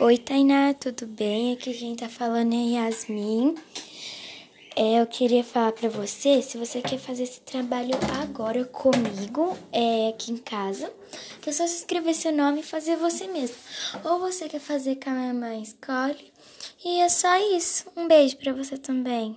Oi, Tainá, tudo bem? Aqui quem tá falando é Yasmin. É, eu queria falar para você, se você quer fazer esse trabalho agora comigo, é, aqui em casa, que é só se escrever seu nome e fazer você mesmo. Ou você quer fazer com a minha mãe, escolhe. E é só isso. Um beijo para você também.